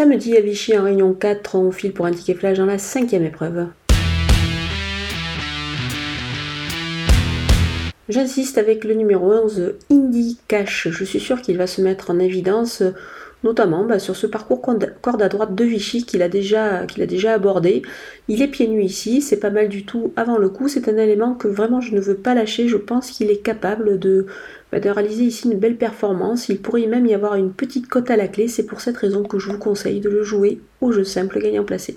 Samedi à Vichy en réunion 4, on file pour un ticket flash dans la cinquième épreuve. J'insiste avec le numéro 11, Indie Cash. Je suis sûr qu'il va se mettre en évidence, notamment bah, sur ce parcours corde à droite de Vichy qu'il a, déjà, abordé. Il est pieds nus ici, c'est pas mal du tout avant le coup. C'est un élément que vraiment je ne veux pas lâcher. Je pense qu'il est capable de, bah, de réaliser ici une belle performance. Il pourrait même y avoir une petite cote à la clé. C'est pour cette raison que je vous conseille de le jouer au jeu simple gagnant placé.